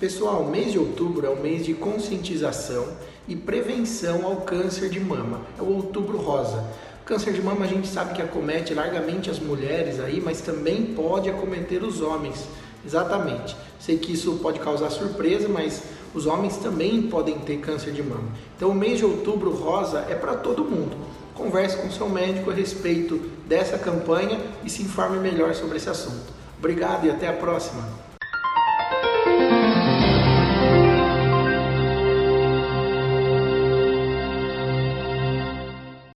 Pessoal, o mês de outubro é o mês de conscientização e prevenção ao câncer de mama. É o outubro rosa. O câncer de mama a gente sabe que acomete largamente as mulheres aí, mas também pode acometer os homens. Exatamente. Sei que isso pode causar surpresa, mas os homens também podem ter câncer de mama. Então o mês de outubro rosa é para todo mundo. Converse com seu médico a respeito dessa campanha e se informe melhor sobre esse assunto. Obrigado e até a próxima.